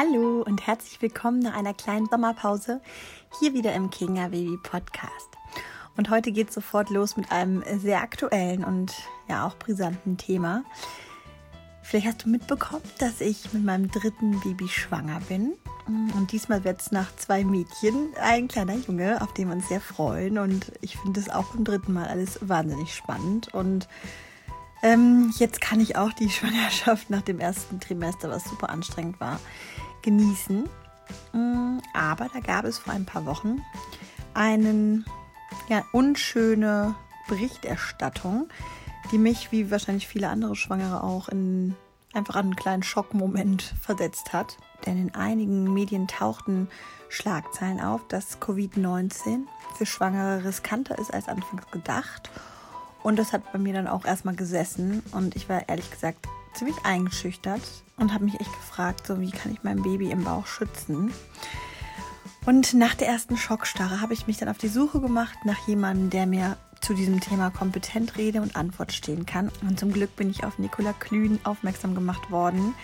Hallo und herzlich willkommen nach einer kleinen Sommerpause hier wieder im Kinga Baby Podcast. Und heute geht es sofort los mit einem sehr aktuellen und ja auch brisanten Thema. Vielleicht hast du mitbekommen, dass ich mit meinem dritten Baby schwanger bin. Und diesmal wird es nach zwei Mädchen ein kleiner Junge, auf den wir uns sehr freuen. Und ich finde es auch beim dritten Mal alles wahnsinnig spannend. Und ähm, jetzt kann ich auch die Schwangerschaft nach dem ersten Trimester, was super anstrengend war, genießen. Mm, aber da gab es vor ein paar Wochen einen ja, unschöne Berichterstattung, die mich, wie wahrscheinlich viele andere Schwangere auch, in einfach einen kleinen Schockmoment versetzt hat. Denn in einigen Medien tauchten Schlagzeilen auf, dass Covid-19 für Schwangere riskanter ist als anfangs gedacht. Und das hat bei mir dann auch erstmal gesessen und ich war ehrlich gesagt ziemlich eingeschüchtert und habe mich echt gefragt, so wie kann ich mein Baby im Bauch schützen. Und nach der ersten Schockstarre habe ich mich dann auf die Suche gemacht nach jemandem, der mir zu diesem Thema kompetent Rede und Antwort stehen kann. Und zum Glück bin ich auf Nicola Klün aufmerksam gemacht worden.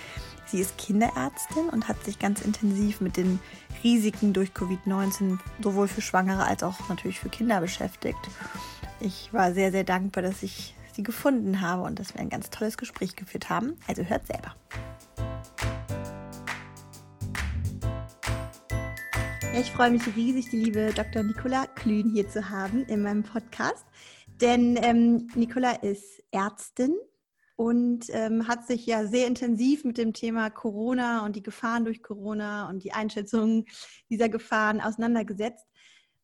Sie ist Kinderärztin und hat sich ganz intensiv mit den Risiken durch Covid-19 sowohl für Schwangere als auch natürlich für Kinder beschäftigt. Ich war sehr, sehr dankbar, dass ich sie gefunden habe und dass wir ein ganz tolles Gespräch geführt haben. Also hört selber. Ich freue mich riesig, die liebe Dr. Nicola Klün hier zu haben in meinem Podcast. Denn ähm, Nicola ist Ärztin und ähm, hat sich ja sehr intensiv mit dem Thema Corona und die Gefahren durch Corona und die Einschätzung dieser Gefahren auseinandergesetzt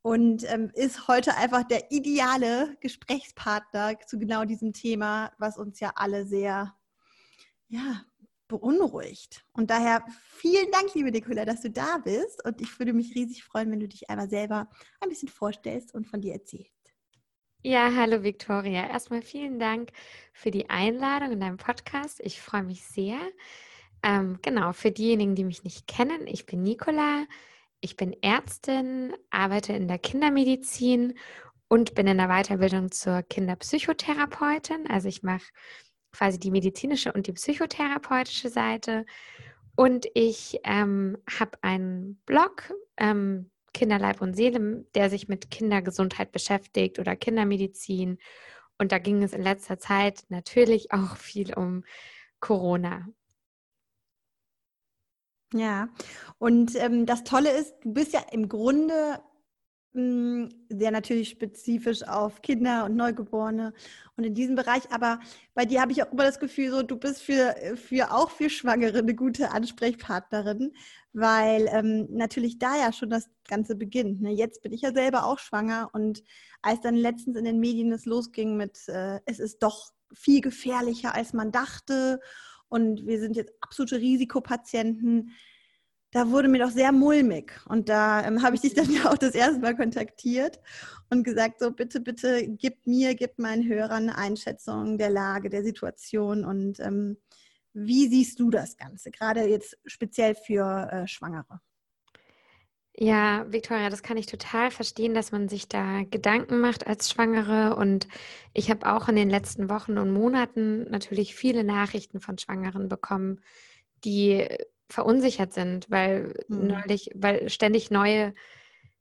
und ähm, ist heute einfach der ideale Gesprächspartner zu genau diesem Thema, was uns ja alle sehr ja, beunruhigt. Und daher vielen Dank, liebe Nicola, dass du da bist. Und ich würde mich riesig freuen, wenn du dich einmal selber ein bisschen vorstellst und von dir erzählst. Ja, hallo Victoria. Erstmal vielen Dank für die Einladung in deinem Podcast. Ich freue mich sehr. Ähm, genau, für diejenigen, die mich nicht kennen, ich bin Nicola. Ich bin Ärztin, arbeite in der Kindermedizin und bin in der Weiterbildung zur Kinderpsychotherapeutin. Also ich mache quasi die medizinische und die psychotherapeutische Seite. Und ich ähm, habe einen Blog, ähm, Kinderleib und Seele, der sich mit Kindergesundheit beschäftigt oder Kindermedizin. Und da ging es in letzter Zeit natürlich auch viel um Corona. Ja, und ähm, das Tolle ist, du bist ja im Grunde hm, sehr natürlich spezifisch auf Kinder und Neugeborene und in diesem Bereich. Aber bei dir habe ich auch immer das Gefühl, so du bist für, für auch für Schwangere eine gute Ansprechpartnerin, weil ähm, natürlich da ja schon das Ganze beginnt. Ne? Jetzt bin ich ja selber auch schwanger und als dann letztens in den Medien es losging mit, äh, es ist doch viel gefährlicher, als man dachte und wir sind jetzt absolute Risikopatienten da wurde mir doch sehr mulmig. Und da ähm, habe ich dich dann ja auch das erste Mal kontaktiert und gesagt, so bitte, bitte gib mir, gib meinen Hörern eine Einschätzung der Lage, der Situation und ähm, wie siehst du das Ganze, gerade jetzt speziell für äh, Schwangere? Ja, Victoria, das kann ich total verstehen, dass man sich da Gedanken macht als Schwangere. Und ich habe auch in den letzten Wochen und Monaten natürlich viele Nachrichten von Schwangeren bekommen, die verunsichert sind, weil mhm. neulich, weil ständig neue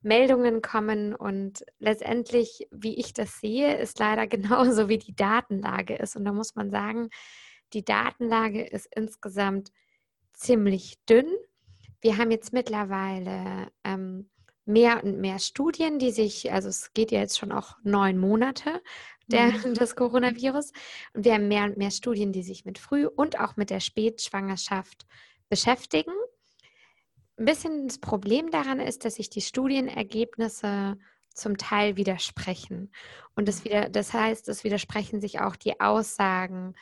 Meldungen kommen und letztendlich, wie ich das sehe, ist leider genauso wie die Datenlage ist. Und da muss man sagen, die Datenlage ist insgesamt ziemlich dünn. Wir haben jetzt mittlerweile ähm, mehr und mehr Studien, die sich, also es geht ja jetzt schon auch neun Monate der, mhm. des Coronavirus, und wir haben mehr und mehr Studien, die sich mit Früh- und auch mit der Spätschwangerschaft beschäftigen. Ein bisschen das Problem daran ist, dass sich die Studienergebnisse zum Teil widersprechen. Und das, wieder, das heißt, es widersprechen sich auch die Aussagen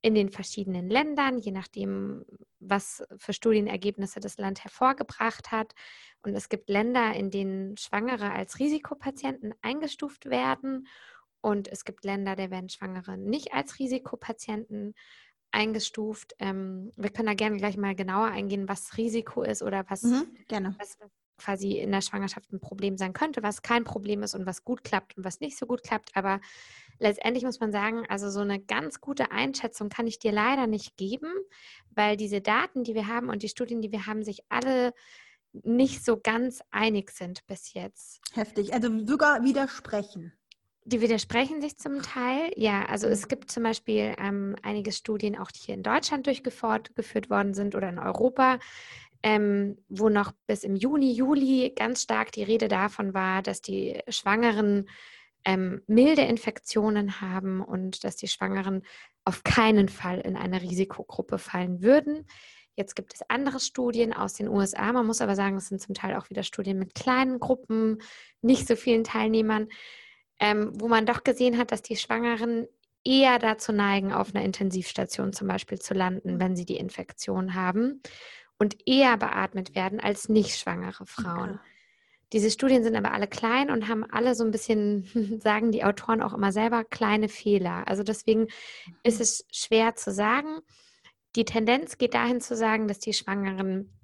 in den verschiedenen Ländern, je nachdem, was für Studienergebnisse das Land hervorgebracht hat. Und es gibt Länder, in denen Schwangere als Risikopatienten eingestuft werden. Und es gibt Länder, da werden Schwangere nicht als Risikopatienten eingestuft. Ähm, wir können da gerne gleich mal genauer eingehen, was Risiko ist oder was, mhm. Was, quasi in der Schwangerschaft ein Problem sein könnte, was kein Problem ist und was gut klappt und was nicht so gut klappt. Aber letztendlich muss man sagen, also so eine ganz gute Einschätzung kann ich dir leider nicht geben, weil diese Daten, die wir haben und die Studien, die wir haben, sich alle nicht so ganz einig sind bis jetzt. Heftig, also sogar widersprechen. Die widersprechen sich zum Teil. Ja, also es mhm. gibt zum Beispiel ähm, einige Studien, auch die hier in Deutschland durchgeführt worden sind oder in Europa, ähm, wo noch bis im Juni, Juli ganz stark die Rede davon war, dass die Schwangeren ähm, milde Infektionen haben und dass die Schwangeren auf keinen Fall in eine Risikogruppe fallen würden. Jetzt gibt es andere Studien aus den USA. Man muss aber sagen, es sind zum Teil auch wieder Studien mit kleinen Gruppen, nicht so vielen Teilnehmern ähm, wo man doch gesehen hat, dass die Schwangeren eher dazu neigen, auf einer Intensivstation zum Beispiel zu landen, wenn sie die Infektion haben und eher beatmet werden als nicht schwangere Frauen. Okay. Diese Studien sind aber alle klein und haben alle so ein bisschen, sagen die Autoren auch immer selber, kleine Fehler. Also deswegen ist mhm. es schwer zu sagen. Die Tendenz geht dahin zu sagen, dass die Schwangeren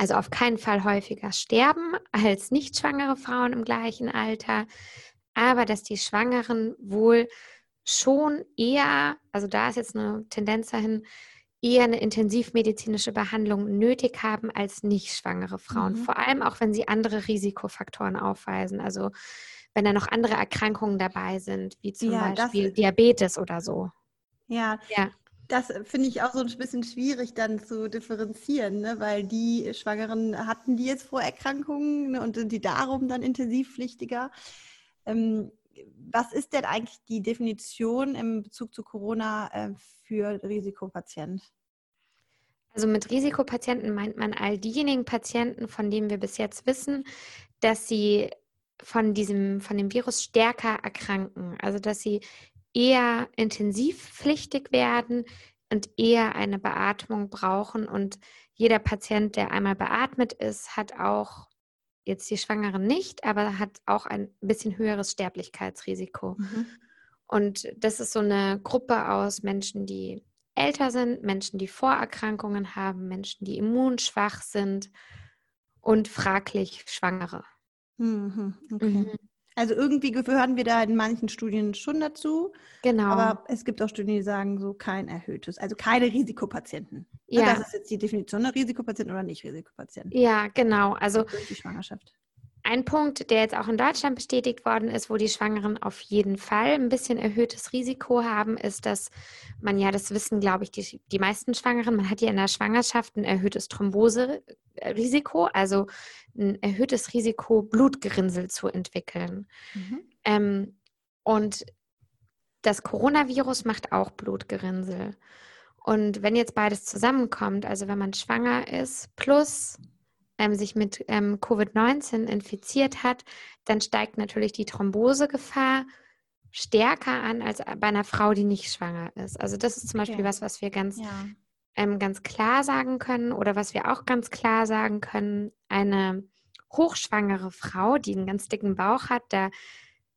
also auf keinen Fall häufiger sterben als nicht schwangere Frauen im gleichen Alter aber dass die Schwangeren wohl schon eher, also da ist jetzt eine Tendenz dahin, eher eine intensivmedizinische Behandlung nötig haben als nicht schwangere Frauen. Mhm. Vor allem auch, wenn sie andere Risikofaktoren aufweisen. Also wenn da noch andere Erkrankungen dabei sind, wie zum ja, Beispiel Diabetes oder so. Ja, ja. Das finde ich auch so ein bisschen schwierig dann zu differenzieren, ne? weil die Schwangeren hatten die jetzt Vorerkrankungen ne? und sind die darum dann intensivpflichtiger. Ähm, was ist denn eigentlich die Definition im Bezug zu Corona äh, für Risikopatient? Also mit Risikopatienten meint man all diejenigen Patienten, von denen wir bis jetzt wissen, dass sie von diesem, von dem Virus stärker erkranken. Also dass sie eher intensivpflichtig werden und eher eine Beatmung brauchen. Und jeder Patient, der einmal beatmet ist, hat auch jetzt die Schwangere nicht, aber hat auch ein bisschen höheres Sterblichkeitsrisiko. Mhm. Und das ist so eine Gruppe aus Menschen, die älter sind, Menschen, die Vorerkrankungen haben, Menschen, die immunschwach sind und fraglich Schwangere. Mhm. Okay. Mhm. Also irgendwie gehören wir da in manchen Studien schon dazu. Genau. Aber es gibt auch Studien, die sagen so kein erhöhtes, also keine Risikopatienten. Ja. Das ist jetzt die Definition, ne? Risikopatient oder nicht Risikopatient. Ja, genau. Also durch die Schwangerschaft. Ein Punkt, der jetzt auch in Deutschland bestätigt worden ist, wo die Schwangeren auf jeden Fall ein bisschen erhöhtes Risiko haben, ist, dass man ja, das wissen, glaube ich, die, die meisten Schwangeren, man hat ja in der Schwangerschaft ein erhöhtes Thromboserisiko, also ein erhöhtes Risiko, Blutgerinnsel zu entwickeln. Mhm. Ähm, und das Coronavirus macht auch Blutgerinnsel. Und wenn jetzt beides zusammenkommt, also wenn man schwanger ist plus ähm, sich mit ähm, Covid-19 infiziert hat, dann steigt natürlich die Thrombosegefahr stärker an als bei einer Frau, die nicht schwanger ist. Also das ist zum Beispiel was, was wir ganz, ja. ähm, ganz klar sagen können oder was wir auch ganz klar sagen können. Eine hochschwangere Frau, die einen ganz dicken Bauch hat, da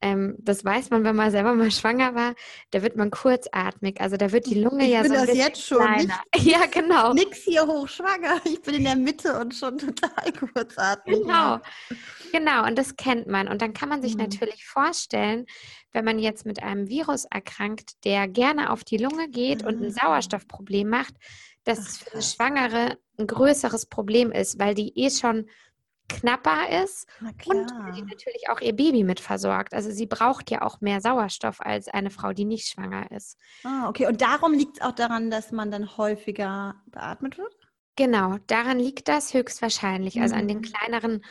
ähm, das weiß man, wenn man selber mal schwanger war, da wird man kurzatmig. Also da wird die Lunge ich ja so ein bisschen jetzt schon kleiner. Nicht, ja, genau. Nix hier hochschwanger. Ich bin in der Mitte und schon total kurzatmig. Genau. Genau, und das kennt man. Und dann kann man sich mhm. natürlich vorstellen, wenn man jetzt mit einem Virus erkrankt, der gerne auf die Lunge geht mhm. und ein ah. Sauerstoffproblem macht, dass Ach, es für eine Schwangere ein größeres Problem ist, weil die eh schon knapper ist und die natürlich auch ihr Baby mit versorgt. Also sie braucht ja auch mehr Sauerstoff als eine Frau, die nicht schwanger ist. Ah, okay. Und darum liegt es auch daran, dass man dann häufiger beatmet wird? Genau, daran liegt das höchstwahrscheinlich. Mhm. Also an den mhm. kleineren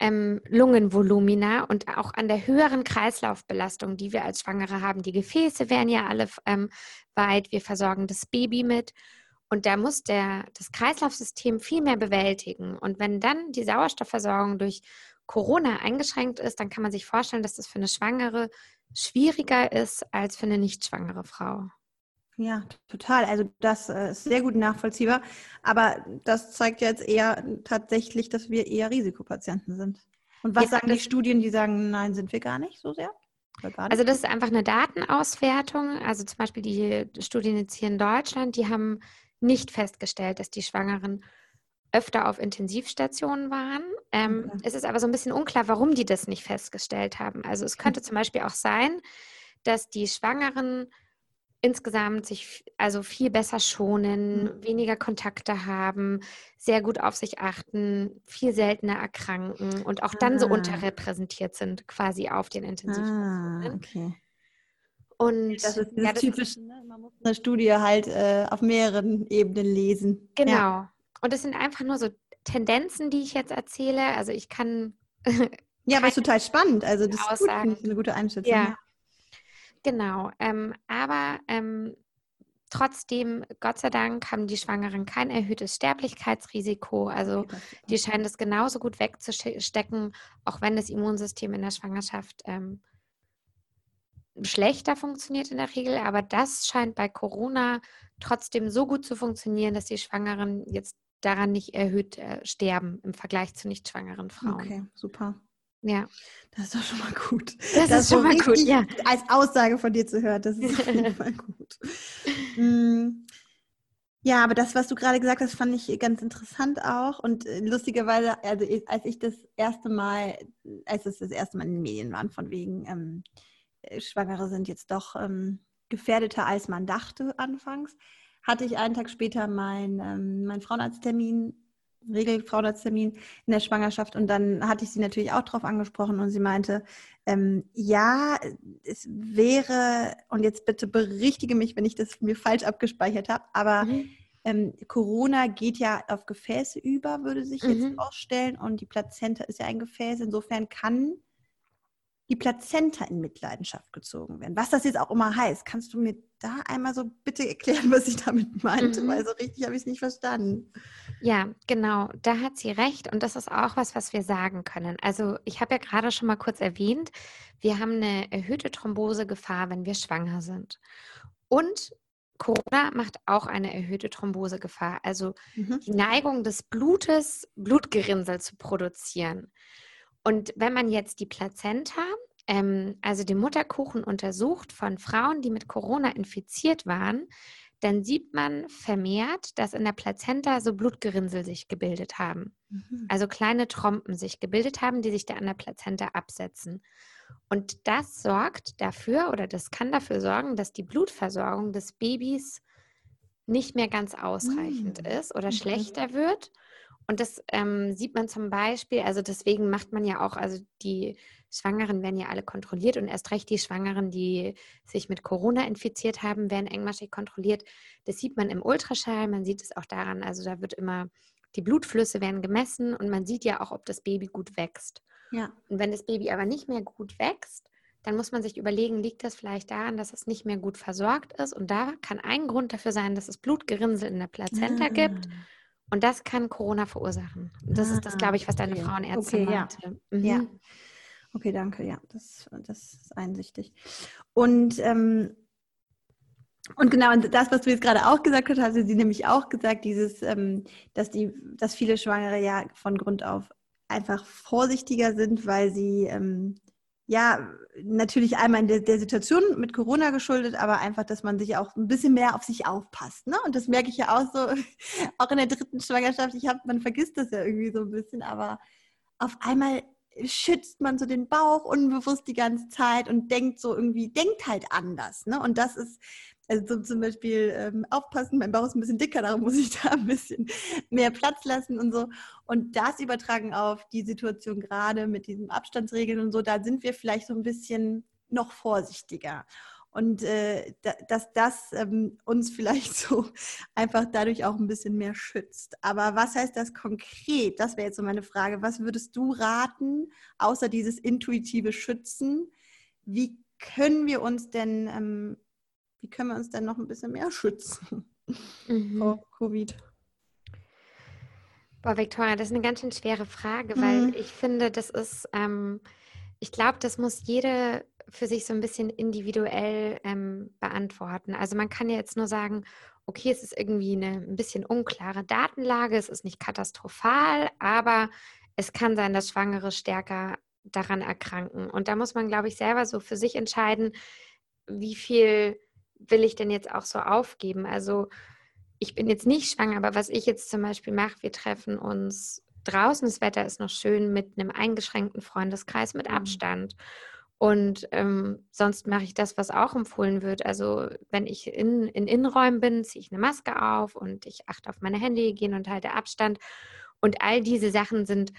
ähm, Lungenvolumina und auch an der höheren Kreislaufbelastung, die wir als Schwangere haben. Die Gefäße werden ja alle ähm, weit. Wir versorgen das Baby mit. Und da muss der, das Kreislaufsystem viel mehr bewältigen. Und wenn dann die Sauerstoffversorgung durch Corona eingeschränkt ist, dann kann man sich vorstellen, dass das für eine Schwangere schwieriger ist als für eine nicht schwangere Frau. Ja, total. Also das äh, ist sehr gut nachvollziehbar. Aber das zeigt jetzt eher tatsächlich, dass wir eher Risikopatienten sind. Und was ja, sagen die Studien, die sagen, nein, sind wir gar nicht so sehr? Also das ist einfach eine Datenauswertung. Also zum Beispiel die Studien jetzt hier in Deutschland, die haben nicht festgestellt, dass die Schwangeren öfter auf Intensivstationen waren. Ähm, okay. Es ist aber so ein bisschen unklar, warum die das nicht festgestellt haben. Also es könnte zum Beispiel auch sein, dass die Schwangeren insgesamt sich also viel besser schonen, mhm. weniger Kontakte haben, sehr gut auf sich achten, viel seltener erkranken und auch dann so ah. unterrepräsentiert sind quasi auf den Intensivstationen. Ah, okay. Und das ist ja, das typisch, ne? man muss eine Studie halt äh, auf mehreren Ebenen lesen. Genau. Ja. Und es sind einfach nur so Tendenzen, die ich jetzt erzähle. Also ich kann. ja, aber es ist total spannend. Also das Aussagen. ist gut, eine gute Einschätzung. Ja. Genau. Ähm, aber ähm, trotzdem, Gott sei Dank, haben die Schwangeren kein erhöhtes Sterblichkeitsrisiko. Also die scheinen das genauso gut wegzustecken, auch wenn das Immunsystem in der Schwangerschaft ähm, schlechter funktioniert in der Regel, aber das scheint bei Corona trotzdem so gut zu funktionieren, dass die Schwangeren jetzt daran nicht erhöht äh, sterben im Vergleich zu nicht schwangeren Frauen. Okay, super. Ja. Das ist doch schon mal gut. Das, das ist schon mal gut, ja. Als Aussage von dir zu hören, das ist auf jeden Fall gut. Mm. Ja, aber das, was du gerade gesagt hast, fand ich ganz interessant auch. Und äh, lustigerweise, also als ich das erste Mal, als es das erste Mal in den Medien war, von wegen, ähm, äh, Schwangere sind jetzt doch ähm, gefährdeter, als man dachte anfangs, hatte ich einen Tag später meinen ähm, mein Frauenarzttermin, Regelfrauenarzttermin in der Schwangerschaft und dann hatte ich sie natürlich auch darauf angesprochen und sie meinte, ähm, ja, es wäre, und jetzt bitte berichtige mich, wenn ich das mir falsch abgespeichert habe, aber mhm. ähm, Corona geht ja auf Gefäße über, würde sich mhm. jetzt ausstellen und die Plazenta ist ja ein Gefäß, insofern kann die Plazenta in Mitleidenschaft gezogen werden. Was das jetzt auch immer heißt, kannst du mir da einmal so bitte erklären, was ich damit meinte, mhm. weil so richtig habe ich es nicht verstanden. Ja, genau, da hat sie recht und das ist auch was, was wir sagen können. Also ich habe ja gerade schon mal kurz erwähnt, wir haben eine erhöhte Thrombosegefahr, wenn wir schwanger sind. Und Corona macht auch eine erhöhte Thrombosegefahr, also mhm. die Neigung des Blutes, Blutgerinnsel zu produzieren. Und wenn man jetzt die Plazenta, ähm, also den Mutterkuchen untersucht von Frauen, die mit Corona infiziert waren, dann sieht man vermehrt, dass in der Plazenta so Blutgerinnsel sich gebildet haben. Mhm. Also kleine Trompen sich gebildet haben, die sich da an der Plazenta absetzen. Und das sorgt dafür oder das kann dafür sorgen, dass die Blutversorgung des Babys nicht mehr ganz ausreichend mhm. ist oder schlechter wird und das ähm, sieht man zum Beispiel, also deswegen macht man ja auch, also die Schwangeren werden ja alle kontrolliert und erst recht die Schwangeren, die sich mit Corona infiziert haben, werden engmaschig kontrolliert. Das sieht man im Ultraschall, man sieht es auch daran, also da wird immer, die Blutflüsse werden gemessen und man sieht ja auch, ob das Baby gut wächst. Ja. Und wenn das Baby aber nicht mehr gut wächst, dann muss man sich überlegen, liegt das vielleicht daran, dass es nicht mehr gut versorgt ist? Und da kann ein Grund dafür sein, dass es Blutgerinnsel in der Plazenta ah. gibt und das kann Corona verursachen. Das ah, ist das, glaube ich, was deine okay. Frauenärztin okay, meinte. Ja. Mhm. ja. Okay, danke. Ja, das, das ist einsichtig. Und, ähm, und genau, und das, was du jetzt gerade auch gesagt hast, hatte sie nämlich auch gesagt, dieses, ähm, dass die, dass viele Schwangere ja von Grund auf einfach vorsichtiger sind, weil sie ähm, ja, natürlich einmal in der, der, Situation mit Corona geschuldet, aber einfach, dass man sich auch ein bisschen mehr auf sich aufpasst. Ne? Und das merke ich ja auch so, auch in der dritten Schwangerschaft. Ich habe, man vergisst das ja irgendwie so ein bisschen, aber auf einmal schützt man so den Bauch unbewusst die ganze Zeit und denkt so irgendwie, denkt halt anders. Ne? Und das ist, also so zum Beispiel ähm, aufpassen, mein Bauch ist ein bisschen dicker, darum muss ich da ein bisschen mehr Platz lassen und so. Und das übertragen auf die Situation gerade mit diesen Abstandsregeln und so, da sind wir vielleicht so ein bisschen noch vorsichtiger. Und äh, da, dass das ähm, uns vielleicht so einfach dadurch auch ein bisschen mehr schützt. Aber was heißt das konkret? Das wäre jetzt so meine Frage. Was würdest du raten, außer dieses intuitive Schützen? Wie können wir uns denn ähm, wie können wir uns denn noch ein bisschen mehr schützen mhm. vor Covid? Boah, Victoria, das ist eine ganz schön schwere Frage, weil mhm. ich finde, das ist, ähm, ich glaube, das muss jede für sich so ein bisschen individuell ähm, beantworten. Also man kann ja jetzt nur sagen, okay, es ist irgendwie eine ein bisschen unklare Datenlage, es ist nicht katastrophal, aber es kann sein, dass Schwangere stärker daran erkranken. Und da muss man, glaube ich, selber so für sich entscheiden, wie viel will ich denn jetzt auch so aufgeben? Also ich bin jetzt nicht schwanger, aber was ich jetzt zum Beispiel mache, wir treffen uns draußen, das Wetter ist noch schön, mit einem eingeschränkten Freundeskreis mit mhm. Abstand. Und ähm, sonst mache ich das, was auch empfohlen wird. Also wenn ich in, in Innenräumen bin, ziehe ich eine Maske auf und ich achte auf meine Handyhygiene und halte Abstand. Und all diese Sachen sind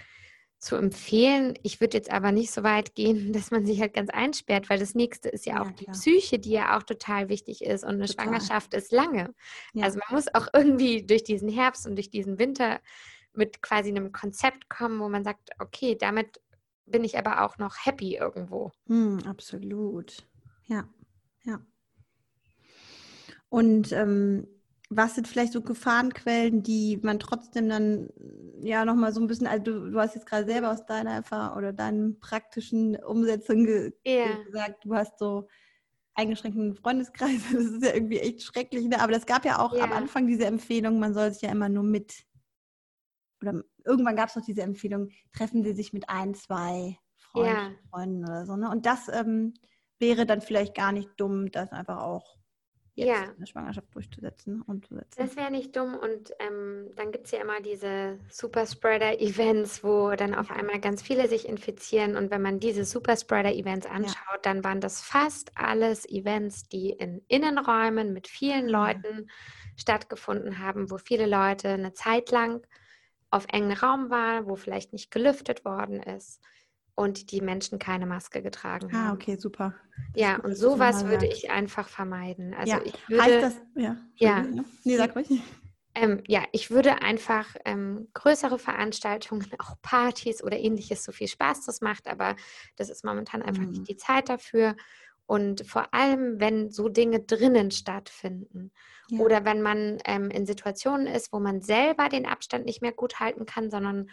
zu empfehlen. Ich würde jetzt aber nicht so weit gehen, dass man sich halt ganz einsperrt, weil das nächste ist ja, ja auch die Psyche, die ja auch total wichtig ist. Und eine total. Schwangerschaft ist lange. Ja. Also man muss auch irgendwie durch diesen Herbst und durch diesen Winter mit quasi einem Konzept kommen, wo man sagt, okay, damit bin ich aber auch noch happy irgendwo. Hm, absolut. Ja, ja. Und ähm, was sind vielleicht so Gefahrenquellen, die man trotzdem dann ja nochmal so ein bisschen, also du, du, hast jetzt gerade selber aus deiner Erfahrung oder deinen praktischen Umsetzungen ge yeah. gesagt, du hast so eingeschränkten Freundeskreis, das ist ja irgendwie echt schrecklich, ne? aber es gab ja auch yeah. am Anfang diese Empfehlung, man soll sich ja immer nur mit oder irgendwann gab es noch diese Empfehlung, treffen Sie sich mit ein, zwei Freunden, ja. Freunden oder so. Ne? Und das ähm, wäre dann vielleicht gar nicht dumm, das einfach auch jetzt ja. in der Schwangerschaft durchzusetzen, umzusetzen. Das wäre nicht dumm. Und ähm, dann gibt es ja immer diese Superspreader-Events, wo dann auf einmal ganz viele sich infizieren. Und wenn man diese Superspreader-Events anschaut, ja. dann waren das fast alles Events, die in Innenräumen mit vielen Leuten stattgefunden haben, wo viele Leute eine Zeit lang auf engen Raum war, wo vielleicht nicht gelüftet worden ist und die Menschen keine Maske getragen ah, haben. Ah, okay, super. Das ja, und sowas würde ich einfach vermeiden. Also ja. ich würde, heißt das, ja. Ja. Nee, sag ruhig. Ähm, ja, ich würde einfach ähm, größere Veranstaltungen, auch Partys oder ähnliches, so viel Spaß das macht, aber das ist momentan einfach mhm. nicht die Zeit dafür. Und vor allem, wenn so Dinge drinnen stattfinden ja. oder wenn man ähm, in Situationen ist, wo man selber den Abstand nicht mehr gut halten kann, sondern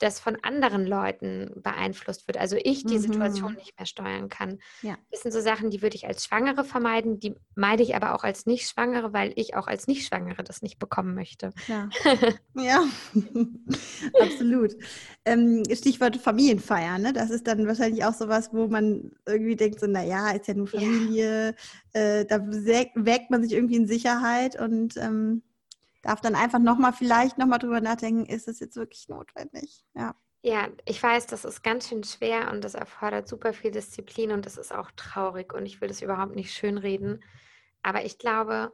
das von anderen Leuten beeinflusst wird. Also ich die mhm. Situation nicht mehr steuern kann. Ja. Das sind so Sachen, die würde ich als Schwangere vermeiden, die meide ich aber auch als Nicht-Schwangere, weil ich auch als Nicht-Schwangere das nicht bekommen möchte. Ja, ja. absolut. Ähm, Stichwort Familienfeier, ne? das ist dann wahrscheinlich auch sowas, wo man irgendwie denkt, so, naja, ist ja nur Familie, ja. Äh, da wägt man sich irgendwie in Sicherheit und ähm, darf dann einfach nochmal vielleicht nochmal drüber nachdenken, ist es jetzt wirklich notwendig? Ja. Ja, ich weiß, das ist ganz schön schwer und das erfordert super viel Disziplin und das ist auch traurig und ich will das überhaupt nicht schönreden. Aber ich glaube,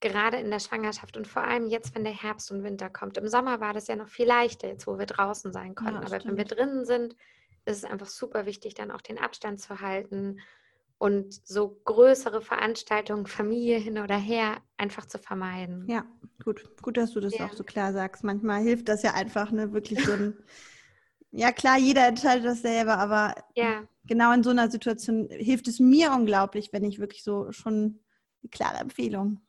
gerade in der Schwangerschaft und vor allem jetzt, wenn der Herbst und Winter kommt, im Sommer war das ja noch viel leichter, jetzt wo wir draußen sein konnten. Ja, Aber stimmt. wenn wir drinnen sind, ist es einfach super wichtig, dann auch den Abstand zu halten und so größere Veranstaltungen, Familie hin oder her, einfach zu vermeiden. Ja, gut. Gut, dass du das ja. auch so klar sagst. Manchmal hilft das ja einfach, ne, wirklich so ein, ja klar, jeder entscheidet das selber, aber ja. genau in so einer Situation hilft es mir unglaublich, wenn ich wirklich so schon eine klare Empfehlung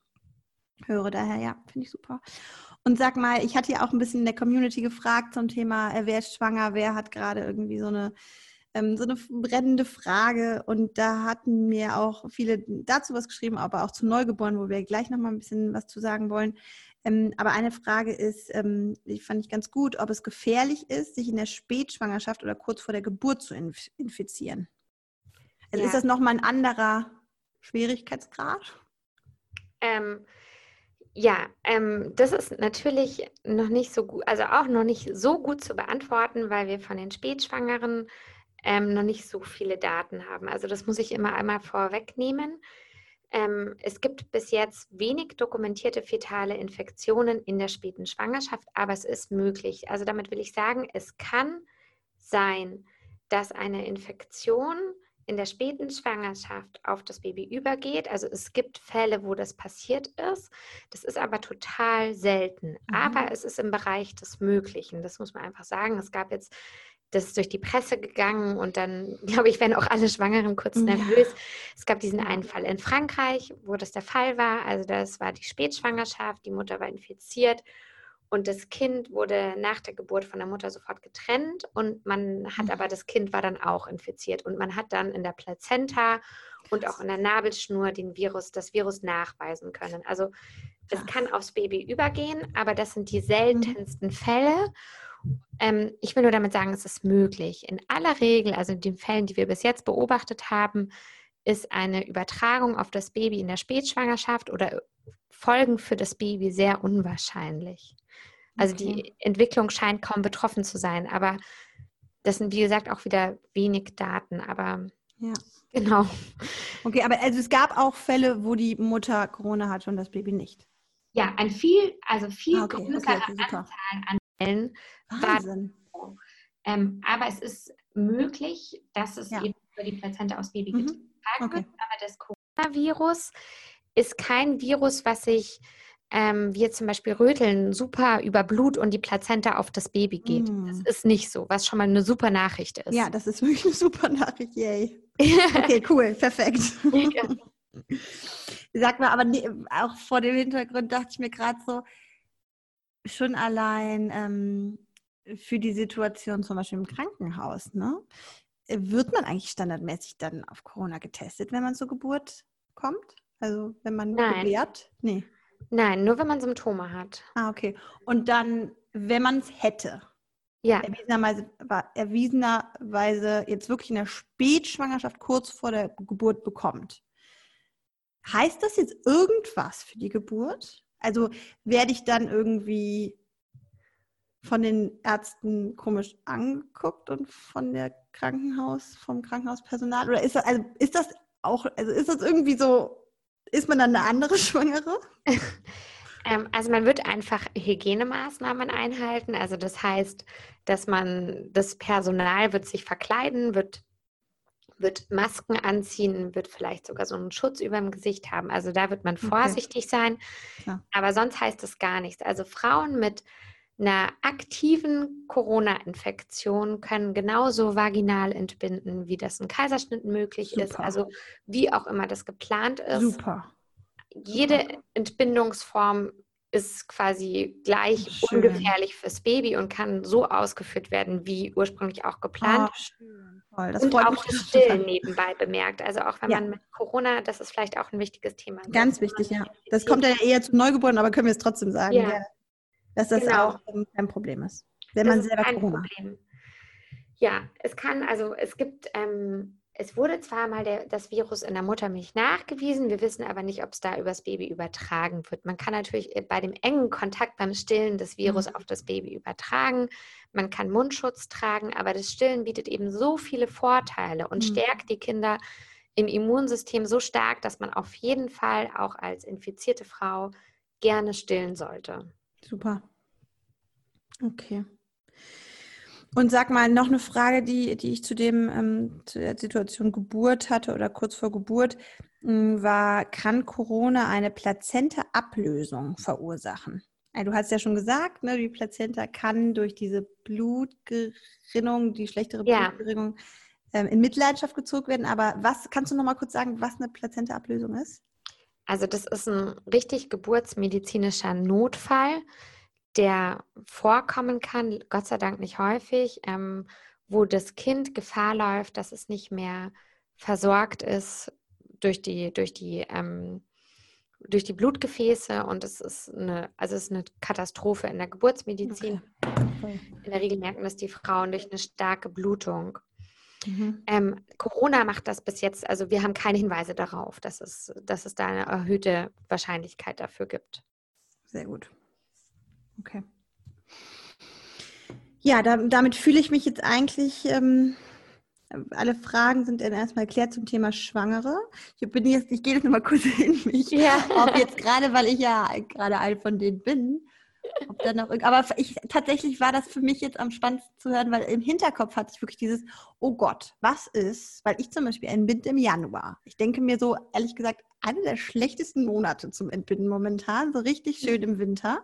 höre. Daher, ja, finde ich super. Und sag mal, ich hatte ja auch ein bisschen in der Community gefragt zum Thema, äh, wer ist schwanger, wer hat gerade irgendwie so eine ähm, so eine brennende Frage. Und da hatten mir auch viele dazu was geschrieben, aber auch zu Neugeborenen, wo wir gleich nochmal ein bisschen was zu sagen wollen. Ähm, aber eine Frage ist, ähm, die fand ich ganz gut, ob es gefährlich ist, sich in der Spätschwangerschaft oder kurz vor der Geburt zu inf infizieren. Also ja. ist das nochmal ein anderer Schwierigkeitsgrad? Ähm, ja, ähm, das ist natürlich noch nicht so gut, also auch noch nicht so gut zu beantworten, weil wir von den Spätschwangeren ähm, noch nicht so viele Daten haben. Also das muss ich immer einmal vorwegnehmen. Ähm, es gibt bis jetzt wenig dokumentierte fetale Infektionen in der späten Schwangerschaft, aber es ist möglich. Also damit will ich sagen, es kann sein, dass eine Infektion in der späten Schwangerschaft auf das Baby übergeht. Also es gibt Fälle, wo das passiert ist. Das ist aber total selten. Mhm. Aber es ist im Bereich des Möglichen. Das muss man einfach sagen. Es gab jetzt das ist durch die Presse gegangen und dann, glaube ich, werden auch alle Schwangeren kurz nervös. Ja. Es gab diesen einen Fall in Frankreich, wo das der Fall war. Also das war die Spätschwangerschaft, die Mutter war infiziert und das Kind wurde nach der Geburt von der Mutter sofort getrennt und man hat aber, das Kind war dann auch infiziert und man hat dann in der Plazenta und auch in der Nabelschnur den Virus, das Virus nachweisen können. Also es kann aufs Baby übergehen, aber das sind die mhm. seltensten Fälle. Ähm, ich will nur damit sagen, es ist möglich. In aller Regel, also in den Fällen, die wir bis jetzt beobachtet haben, ist eine Übertragung auf das Baby in der Spätschwangerschaft oder Folgen für das Baby sehr unwahrscheinlich. Also okay. die Entwicklung scheint kaum betroffen zu sein, aber das sind, wie gesagt, auch wieder wenig Daten, aber ja. genau. Okay, aber also es gab auch Fälle, wo die Mutter Corona hatte und das Baby nicht. Ja, ein viel, also viel ah, okay, größere okay, Anzahl an Fällen. Wahnsinn. War, ähm, aber es ist möglich, dass es ja. eben über die Plazenta aufs Baby mhm. getragen okay. wird. Aber das Coronavirus ist kein Virus, was sich ähm, wie zum Beispiel Röteln super über Blut und die Plazenta auf das Baby geht. Mm. Das ist nicht so, was schon mal eine super Nachricht ist. Ja, das ist wirklich eine super Nachricht, yay. okay, cool, perfekt. Sag mal, aber nee, auch vor dem Hintergrund dachte ich mir gerade so, schon allein ähm, für die Situation zum Beispiel im Krankenhaus, ne? Wird man eigentlich standardmäßig dann auf Corona getestet, wenn man zur Geburt kommt? Also wenn man Nein. gebärt? Nee. Nein, nur wenn man Symptome hat. Ah, okay. Und dann, wenn man es hätte. Ja. Erwiesenerweise, erwiesenerweise jetzt wirklich in der Spätschwangerschaft kurz vor der Geburt bekommt. Heißt das jetzt irgendwas für die Geburt? Also werde ich dann irgendwie von den Ärzten komisch angeguckt und von der Krankenhaus, vom Krankenhauspersonal? Oder ist das, also ist das auch, also ist das irgendwie so ist man dann eine andere Schwangere? ähm, also man wird einfach Hygienemaßnahmen einhalten. Also das heißt, dass man, das Personal wird sich verkleiden, wird, wird Masken anziehen, wird vielleicht sogar so einen Schutz über dem Gesicht haben. Also da wird man vorsichtig okay. sein. Ja. Aber sonst heißt das gar nichts. Also Frauen mit einer aktiven Corona-Infektion können genauso vaginal entbinden, wie das ein Kaiserschnitt möglich Super. ist. Also wie auch immer das geplant ist. Super. Jede. Entbindungsform ist quasi gleich schön. ungefährlich fürs Baby und kann so ausgeführt werden, wie ursprünglich auch geplant. Oh. Das und auch das Stillen nebenbei bemerkt. Also auch wenn ja. man mit Corona, das ist vielleicht auch ein wichtiges Thema. Ganz wichtig, ja. Das kommt ja eher zu Neugeborenen, aber können wir es trotzdem sagen. Ja. ja dass das genau. auch kein Problem ist, wenn das man selber Corona hat. Ja, es kann, also es gibt, ähm, es wurde zwar mal der, das Virus in der Muttermilch nachgewiesen, wir wissen aber nicht, ob es da übers Baby übertragen wird. Man kann natürlich äh, bei dem engen Kontakt beim Stillen das Virus mhm. auf das Baby übertragen. Man kann Mundschutz tragen, aber das Stillen bietet eben so viele Vorteile und mhm. stärkt die Kinder im Immunsystem so stark, dass man auf jeden Fall auch als infizierte Frau gerne stillen sollte. Super. Okay. Und sag mal, noch eine Frage, die, die ich zu dem, ähm, zu der Situation Geburt hatte oder kurz vor Geburt, ähm, war, kann Corona eine Plazenta-Ablösung verursachen? Also, du hast ja schon gesagt, ne, die Plazenta kann durch diese Blutgerinnung, die schlechtere ja. Blutgerinnung, ähm, in Mitleidenschaft gezogen werden. Aber was, kannst du noch mal kurz sagen, was eine Plazenta-Ablösung ist? Also das ist ein richtig geburtsmedizinischer Notfall, der vorkommen kann, Gott sei Dank nicht häufig, ähm, wo das Kind Gefahr läuft, dass es nicht mehr versorgt ist durch die, durch die, ähm, durch die Blutgefäße und es ist eine, also es ist eine Katastrophe in der Geburtsmedizin. Okay. In der Regel merken das die Frauen durch eine starke Blutung. Mhm. Ähm, Corona macht das bis jetzt, also wir haben keine Hinweise darauf, dass es, dass es da eine erhöhte Wahrscheinlichkeit dafür gibt. Sehr gut. Okay. Ja, da, damit fühle ich mich jetzt eigentlich. Ähm, alle Fragen sind dann erstmal erklärt zum Thema Schwangere. Ich bin jetzt, ich gehe jetzt nochmal kurz in mich. Ja. Ob jetzt gerade, weil ich ja gerade ein von denen bin, ob da noch, aber ich, tatsächlich war das für mich jetzt am spannendsten zu hören, weil im Hinterkopf hatte ich wirklich dieses, oh Gott, was ist, weil ich zum Beispiel entbinde im Januar. Ich denke mir so, ehrlich gesagt, einer der schlechtesten Monate zum Entbinden momentan, so richtig schön im Winter.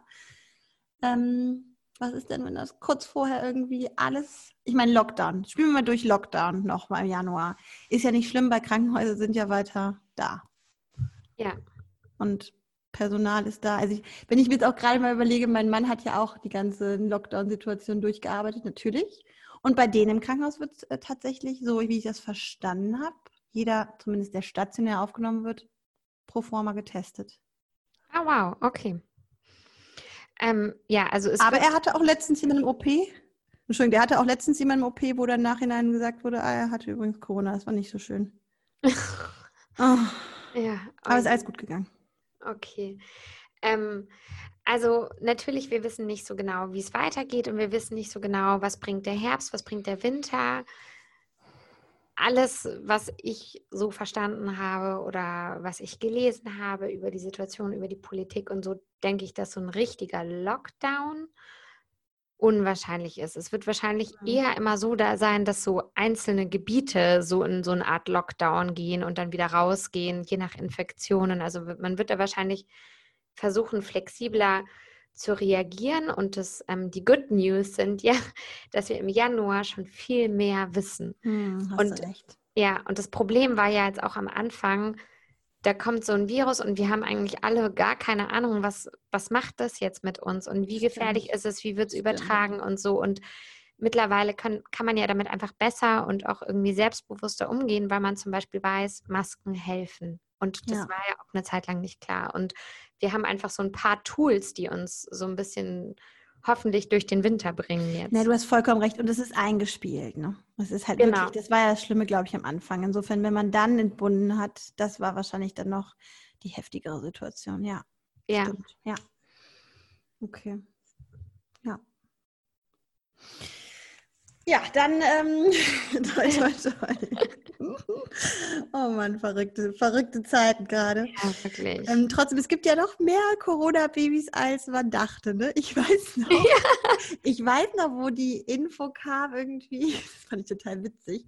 Ähm, was ist denn, wenn das kurz vorher irgendwie alles, ich meine Lockdown, spielen wir mal durch Lockdown noch mal im Januar. Ist ja nicht schlimm, weil Krankenhäuser sind ja weiter da. Ja. Und Personal ist da. Also ich, wenn ich mir jetzt auch gerade mal überlege, mein Mann hat ja auch die ganze Lockdown-Situation durchgearbeitet, natürlich. Und bei denen im Krankenhaus wird es äh, tatsächlich, so wie ich das verstanden habe, jeder, zumindest der stationär aufgenommen wird, pro forma getestet. Ah, wow, okay. Ähm, ja, also Aber er hatte auch letztens jemanden im OP. Entschuldigung, der hatte auch letztens jemanden im OP, wo dann im Nachhinein gesagt wurde, ah, er hatte übrigens Corona. Das war nicht so schön. Oh. Ja. Aber es ist alles gut gegangen. Okay. Ähm, also natürlich, wir wissen nicht so genau, wie es weitergeht und wir wissen nicht so genau, was bringt der Herbst, was bringt der Winter. Alles, was ich so verstanden habe oder was ich gelesen habe über die Situation, über die Politik und so, denke ich, dass so ein richtiger Lockdown unwahrscheinlich ist. Es wird wahrscheinlich mhm. eher immer so da sein, dass so einzelne Gebiete so in so eine Art Lockdown gehen und dann wieder rausgehen, je nach Infektionen. Also man wird da wahrscheinlich versuchen, flexibler zu reagieren. Und das, ähm, die Good News sind ja, dass wir im Januar schon viel mehr wissen. Hm, und ja, und das Problem war ja jetzt auch am Anfang, da kommt so ein Virus und wir haben eigentlich alle gar keine Ahnung, was, was macht das jetzt mit uns und wie gefährlich Stimmt. ist es, wie wird es übertragen und so. Und mittlerweile kann, kann man ja damit einfach besser und auch irgendwie selbstbewusster umgehen, weil man zum Beispiel weiß, Masken helfen. Und das ja. war ja auch eine Zeit lang nicht klar. Und wir haben einfach so ein paar Tools, die uns so ein bisschen hoffentlich durch den Winter bringen jetzt. Ja, du hast vollkommen recht. Und es ist eingespielt. Ne? Das ist halt genau. wirklich, das war ja das Schlimme, glaube ich, am Anfang. Insofern, wenn man dann entbunden hat, das war wahrscheinlich dann noch die heftigere Situation. Ja. Ja. Stimmt. Ja. Okay. Ja. Ja, dann ähm, toi, toi, toi. Oh Mann, verrückte, verrückte Zeiten gerade. Ja, wirklich. Ähm, trotzdem, es gibt ja noch mehr Corona-Babys, als man dachte. Ne? Ich weiß noch, ja. ich weiß noch, wo die Info kam irgendwie. Das fand ich total witzig.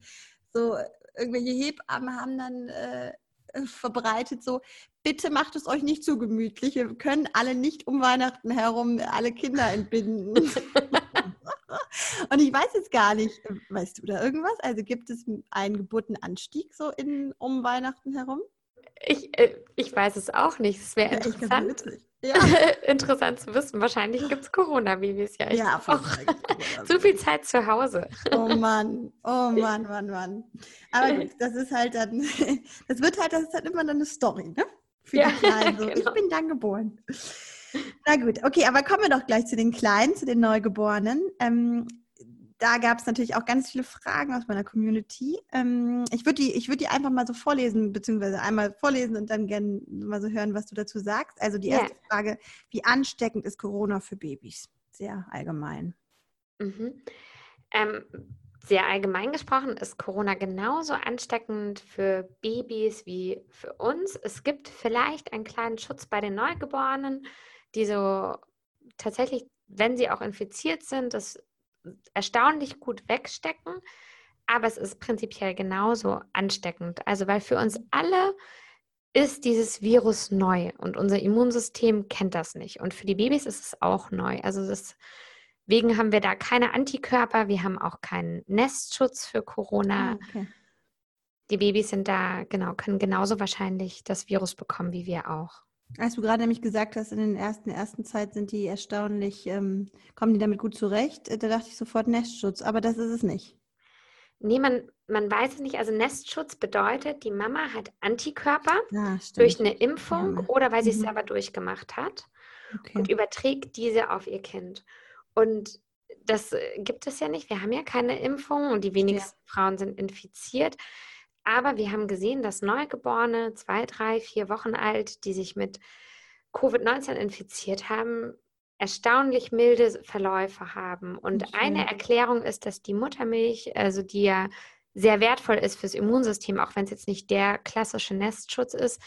So irgendwelche Hebammen haben dann äh, verbreitet, so bitte macht es euch nicht zu gemütlich. Wir können alle nicht um Weihnachten herum alle Kinder entbinden. Und ich weiß jetzt gar nicht, weißt du da irgendwas? Also gibt es einen Geburtenanstieg so in, um Weihnachten herum? Ich, äh, ich weiß es auch nicht. Es wäre ja, interessant. Ja. interessant zu wissen. Wahrscheinlich gibt es Corona-Babys ja. Ja, auch. zu viel Zeit zu Hause. Oh Mann, oh Mann, Mann, Mann. Aber gut, das ist halt dann, das wird halt, das ist halt immer dann eine Story, ne? Für ja, die Kleinen. So. Genau. Ich bin dann geboren. Na gut, okay, aber kommen wir doch gleich zu den Kleinen, zu den Neugeborenen. Ähm, da gab es natürlich auch ganz viele Fragen aus meiner Community. Ähm, ich würde die, würd die einfach mal so vorlesen, beziehungsweise einmal vorlesen und dann gerne mal so hören, was du dazu sagst. Also die erste yeah. Frage, wie ansteckend ist Corona für Babys? Sehr allgemein. Mhm. Ähm, sehr allgemein gesprochen ist Corona genauso ansteckend für Babys wie für uns. Es gibt vielleicht einen kleinen Schutz bei den Neugeborenen, die so tatsächlich, wenn sie auch infiziert sind, das erstaunlich gut wegstecken. Aber es ist prinzipiell genauso ansteckend. Also, weil für uns alle ist dieses Virus neu und unser Immunsystem kennt das nicht. Und für die Babys ist es auch neu. Also, deswegen haben wir da keine Antikörper. Wir haben auch keinen Nestschutz für Corona. Ah, okay. Die Babys sind da, genau, können genauso wahrscheinlich das Virus bekommen wie wir auch. Als du gerade nämlich gesagt hast, in den ersten ersten Zeit sind die erstaunlich, ähm, kommen die damit gut zurecht, äh, da dachte ich sofort Nestschutz, aber das ist es nicht. Nee, man, man weiß es nicht. Also Nestschutz bedeutet, die Mama hat Antikörper ja, durch eine Impfung ja. oder weil sie es mhm. selber durchgemacht hat okay. und überträgt diese auf ihr Kind. Und das äh, gibt es ja nicht. Wir haben ja keine Impfung und die wenigsten ja. Frauen sind infiziert. Aber wir haben gesehen, dass Neugeborene, zwei, drei, vier Wochen alt, die sich mit Covid-19 infiziert haben, erstaunlich milde Verläufe haben. Und okay. eine Erklärung ist, dass die Muttermilch, also die ja sehr wertvoll ist fürs Immunsystem, auch wenn es jetzt nicht der klassische Nestschutz ist,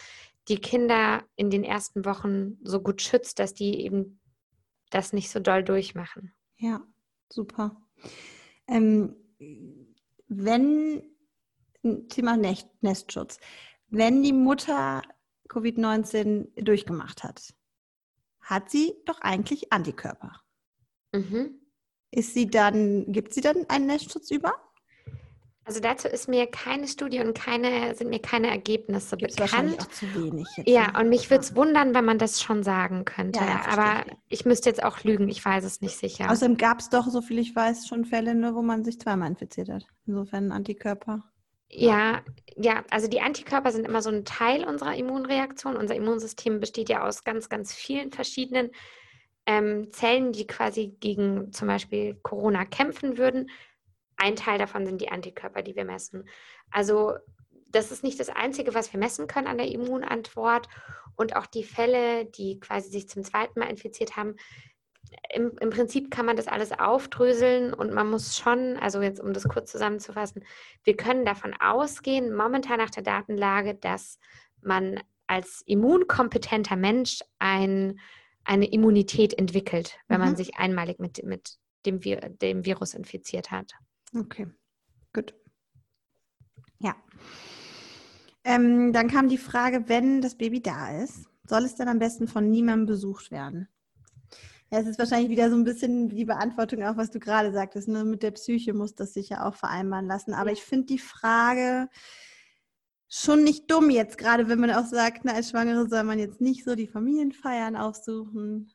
die Kinder in den ersten Wochen so gut schützt, dass die eben das nicht so doll durchmachen. Ja, super. Ähm, wenn Thema Nestschutz. Wenn die Mutter Covid-19 durchgemacht hat, hat sie doch eigentlich Antikörper. Mhm. Ist sie dann, gibt sie dann einen Nestschutz über? Also dazu ist mir keine Studie und keine, sind mir keine Ergebnisse Gibt's bekannt. Wahrscheinlich auch zu wenig. Jetzt ja, ne? und mich würde es wundern, wenn man das schon sagen könnte. Ja, ja, Aber ich müsste jetzt auch lügen, ich weiß es nicht sicher. Außerdem gab es doch, so viel ich weiß, schon Fälle, ne, wo man sich zweimal infiziert hat. Insofern Antikörper. Ja, ja, also die Antikörper sind immer so ein Teil unserer Immunreaktion. Unser Immunsystem besteht ja aus ganz, ganz vielen verschiedenen ähm, Zellen, die quasi gegen zum Beispiel Corona kämpfen würden. Ein Teil davon sind die Antikörper, die wir messen. Also das ist nicht das Einzige, was wir messen können an der Immunantwort. Und auch die Fälle, die quasi sich zum zweiten Mal infiziert haben, im, im Prinzip kann man das alles aufdröseln und man muss schon, also jetzt um das kurz zusammenzufassen, wir können davon ausgehen, momentan nach der Datenlage, dass man als immunkompetenter Mensch ein, eine Immunität entwickelt, wenn mhm. man sich einmalig mit, mit dem, dem Virus infiziert hat. Okay, gut. Ja. Ähm, dann kam die Frage, wenn das Baby da ist, soll es dann am besten von niemandem besucht werden? Ja, es ist wahrscheinlich wieder so ein bisschen die Beantwortung auch, was du gerade sagtest. Ne? Mit der Psyche muss das sich ja auch vereinbaren lassen. Aber ich finde die Frage schon nicht dumm jetzt, gerade wenn man auch sagt, na, als Schwangere soll man jetzt nicht so die Familienfeiern aufsuchen.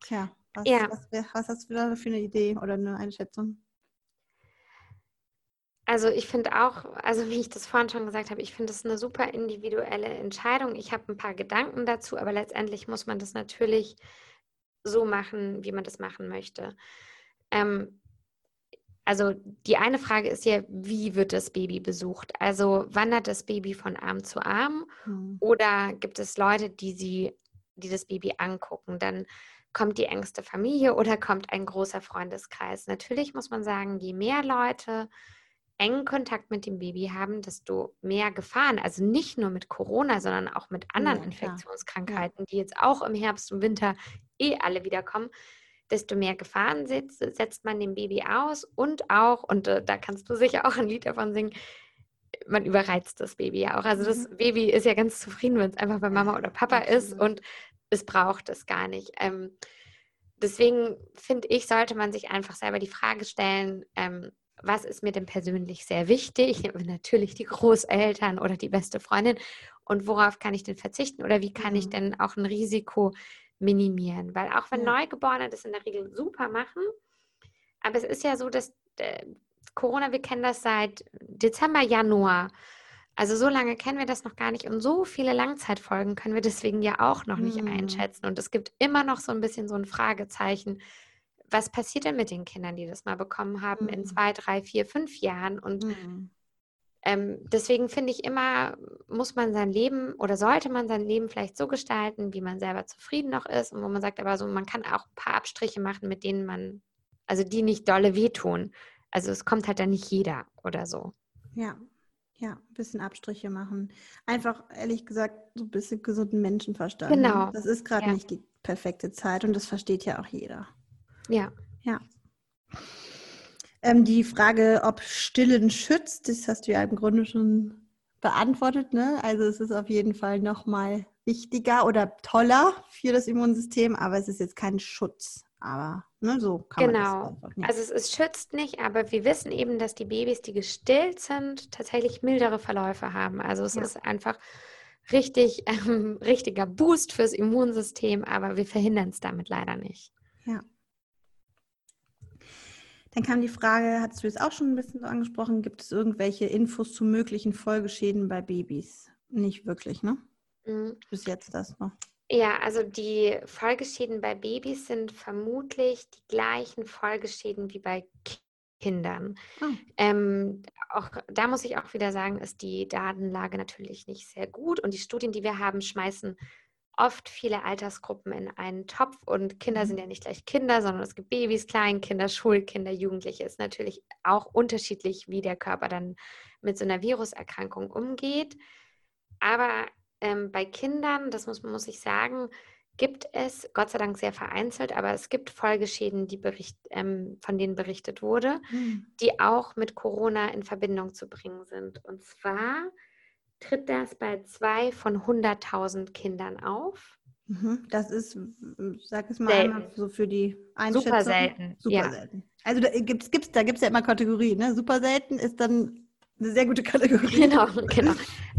Tja, was, ja. was, was hast du da für eine Idee oder eine Einschätzung? Also ich finde auch, also wie ich das vorhin schon gesagt habe, ich finde es eine super individuelle Entscheidung. Ich habe ein paar Gedanken dazu, aber letztendlich muss man das natürlich so machen, wie man das machen möchte. Ähm, also die eine Frage ist ja, wie wird das Baby besucht? Also wandert das Baby von Arm zu Arm mhm. oder gibt es Leute, die sie, die das Baby angucken? Dann kommt die engste Familie oder kommt ein großer Freundeskreis? Natürlich muss man sagen, je mehr Leute engen Kontakt mit dem Baby haben, desto mehr Gefahren, also nicht nur mit Corona, sondern auch mit anderen ja, Infektionskrankheiten, ja. die jetzt auch im Herbst und Winter eh alle wiederkommen, desto mehr Gefahren setzt, setzt man dem Baby aus und auch, und äh, da kannst du sicher auch ein Lied davon singen, man überreizt das Baby ja auch. Also das mhm. Baby ist ja ganz zufrieden, wenn es einfach bei Mama oder Papa ist und es braucht es gar nicht. Ähm, deswegen finde ich, sollte man sich einfach selber die Frage stellen, ähm, was ist mir denn persönlich sehr wichtig? Natürlich die Großeltern oder die beste Freundin. Und worauf kann ich denn verzichten? Oder wie kann ich mhm. denn auch ein Risiko minimieren? Weil auch wenn ja. Neugeborene das in der Regel super machen, aber es ist ja so, dass äh, Corona, wir kennen das seit Dezember, Januar. Also so lange kennen wir das noch gar nicht und so viele Langzeitfolgen können wir deswegen ja auch noch nicht mhm. einschätzen. Und es gibt immer noch so ein bisschen so ein Fragezeichen was passiert denn mit den Kindern, die das mal bekommen haben mhm. in zwei, drei, vier, fünf Jahren? Und mhm. Ähm, deswegen finde ich immer, muss man sein Leben oder sollte man sein Leben vielleicht so gestalten, wie man selber zufrieden noch ist und wo man sagt, aber so, man kann auch ein paar Abstriche machen, mit denen man, also die nicht dolle wehtun. Also es kommt halt dann nicht jeder oder so. Ja, ja, ein bisschen Abstriche machen. Einfach, ehrlich gesagt, so ein bisschen gesunden Menschenverstand. Genau. Das ist gerade ja. nicht die perfekte Zeit und das versteht ja auch jeder. Ja. Ja. Ähm, die Frage, ob Stillen schützt, das hast du ja im Grunde schon beantwortet. Ne? Also es ist auf jeden Fall nochmal wichtiger oder toller für das Immunsystem, aber es ist jetzt kein Schutz. Aber ne, so kann genau. man das einfach. Genau. Also es, es schützt nicht, aber wir wissen eben, dass die Babys, die gestillt sind, tatsächlich mildere Verläufe haben. Also es ja. ist einfach richtig ähm, richtiger Boost fürs Immunsystem, aber wir verhindern es damit leider nicht. Ja. Dann kam die Frage, hattest du jetzt auch schon ein bisschen so angesprochen, gibt es irgendwelche Infos zu möglichen Folgeschäden bei Babys? Nicht wirklich, ne? Mhm. Bis jetzt das noch. Ja, also die Folgeschäden bei Babys sind vermutlich die gleichen Folgeschäden wie bei Kindern. Oh. Ähm, auch da muss ich auch wieder sagen, ist die Datenlage natürlich nicht sehr gut und die Studien, die wir haben, schmeißen oft viele Altersgruppen in einen Topf und Kinder sind mhm. ja nicht gleich Kinder, sondern es gibt Babys, Kleinkinder, Schulkinder, Jugendliche. Ist natürlich auch unterschiedlich, wie der Körper dann mit so einer Viruserkrankung umgeht. Aber ähm, bei Kindern, das muss, muss ich sagen, gibt es Gott sei Dank sehr vereinzelt, aber es gibt Folgeschäden, die bericht, ähm, von denen berichtet wurde, mhm. die auch mit Corona in Verbindung zu bringen sind. Und zwar tritt das bei zwei von 100.000 Kindern auf. Mhm, das ist, sag es mal einmal so für die Einschätzung. Super selten. Super ja. selten. Also da gibt es gibt's, da gibt's ja immer Kategorien. Ne? Super selten ist dann eine sehr gute Kategorie. Genau, genau.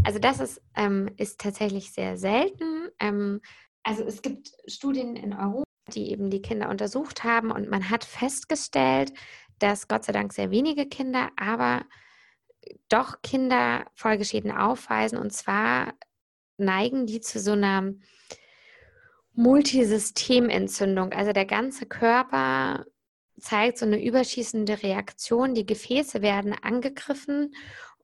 Also das ist, ähm, ist tatsächlich sehr selten. Ähm, also es gibt Studien in Europa, die eben die Kinder untersucht haben und man hat festgestellt, dass Gott sei Dank sehr wenige Kinder, aber doch Kinder Folgeschäden aufweisen. Und zwar neigen die zu so einer Multisystementzündung. Also der ganze Körper zeigt so eine überschießende Reaktion. Die Gefäße werden angegriffen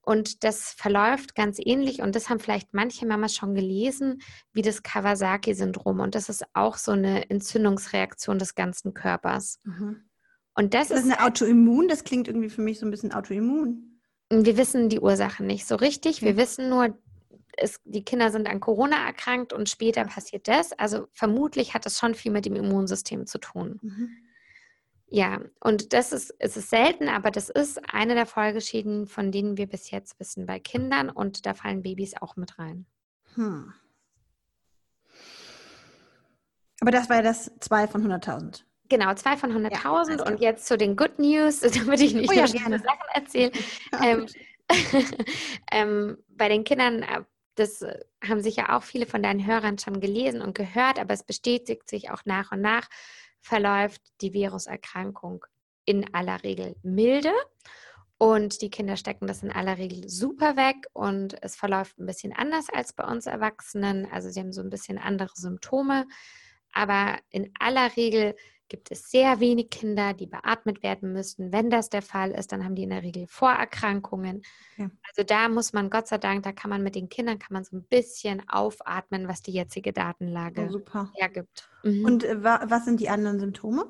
Und das verläuft ganz ähnlich und das haben vielleicht manche Mamas schon gelesen, wie das Kawasaki-Syndrom. Und das ist auch so eine Entzündungsreaktion des ganzen Körpers. Mhm. Und das, das ist, ist eine Autoimmun, das klingt irgendwie für mich so ein bisschen Autoimmun. Wir wissen die Ursachen nicht so richtig. Wir wissen nur, es, die Kinder sind an Corona erkrankt und später passiert das. Also vermutlich hat das schon viel mit dem Immunsystem zu tun. Mhm. Ja, und das ist, es ist selten, aber das ist eine der Folgeschäden, von denen wir bis jetzt wissen bei Kindern und da fallen Babys auch mit rein. Hm. Aber das war ja das 2 von 100.000. Genau, 2 von 100.000 ja, und jetzt zu den Good News, damit ich nicht oh, ja, nur gerne. Sachen erzähle. ähm, ähm, bei den Kindern, äh, das haben sicher auch viele von deinen Hörern schon gelesen und gehört, aber es bestätigt sich auch nach und nach, verläuft die Viruserkrankung in aller Regel milde. Und die Kinder stecken das in aller Regel super weg und es verläuft ein bisschen anders als bei uns Erwachsenen. Also sie haben so ein bisschen andere Symptome. Aber in aller Regel gibt es sehr wenig Kinder, die beatmet werden müssten. Wenn das der Fall ist, dann haben die in der Regel Vorerkrankungen. Ja. Also da muss man, Gott sei Dank, da kann man mit den Kindern kann man so ein bisschen aufatmen, was die jetzige Datenlage oh, hergibt. Mhm. Und äh, was sind die anderen Symptome?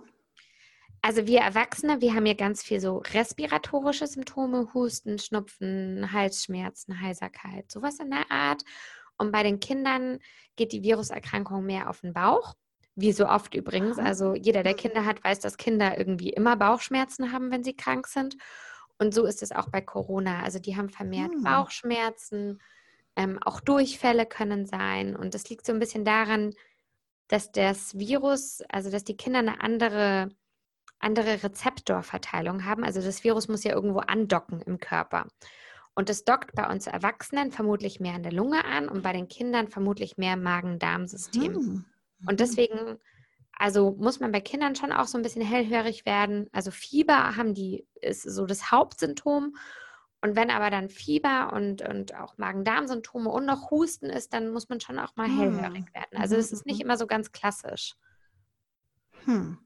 Also wir Erwachsene, wir haben ja ganz viel so respiratorische Symptome, Husten, Schnupfen, Halsschmerzen, Heiserkeit, sowas in der Art. Und bei den Kindern geht die Viruserkrankung mehr auf den Bauch. Wie so oft übrigens. Also jeder, der Kinder hat, weiß, dass Kinder irgendwie immer Bauchschmerzen haben, wenn sie krank sind. Und so ist es auch bei Corona. Also die haben vermehrt hm. Bauchschmerzen, ähm, auch Durchfälle können sein. Und das liegt so ein bisschen daran, dass das Virus, also dass die Kinder eine andere, andere Rezeptorverteilung haben. Also das Virus muss ja irgendwo andocken im Körper. Und es dockt bei uns Erwachsenen vermutlich mehr an der Lunge an und bei den Kindern vermutlich mehr im Magen-Darm-System. Hm. Und mhm. deswegen, also muss man bei Kindern schon auch so ein bisschen hellhörig werden. Also Fieber haben die, ist so das Hauptsymptom. Und wenn aber dann Fieber und, und auch Magen-Darm-Symptome und noch Husten ist, dann muss man schon auch mal hm. hellhörig werden. Also es ist nicht mhm. immer so ganz klassisch. Hm.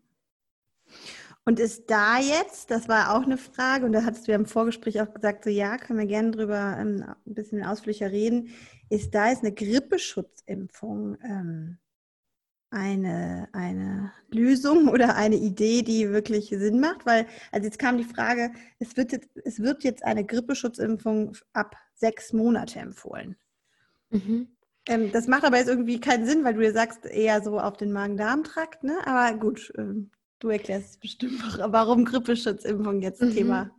Und ist da jetzt, das war auch eine Frage, und da hattest du ja im Vorgespräch auch gesagt, so ja, können wir gerne drüber ähm, ein bisschen ausführlicher reden, ist da jetzt eine Grippeschutzimpfung ähm, eine, eine Lösung oder eine Idee, die wirklich Sinn macht? Weil, also jetzt kam die Frage, es wird jetzt, es wird jetzt eine Grippeschutzimpfung ab sechs Monate empfohlen. Mhm. Ähm, das macht aber jetzt irgendwie keinen Sinn, weil du ja sagst, eher so auf den Magen-Darm-Trakt, ne? Aber gut, ähm, du erklärst bestimmt, warum Grippeschutzimpfung jetzt mhm. Thema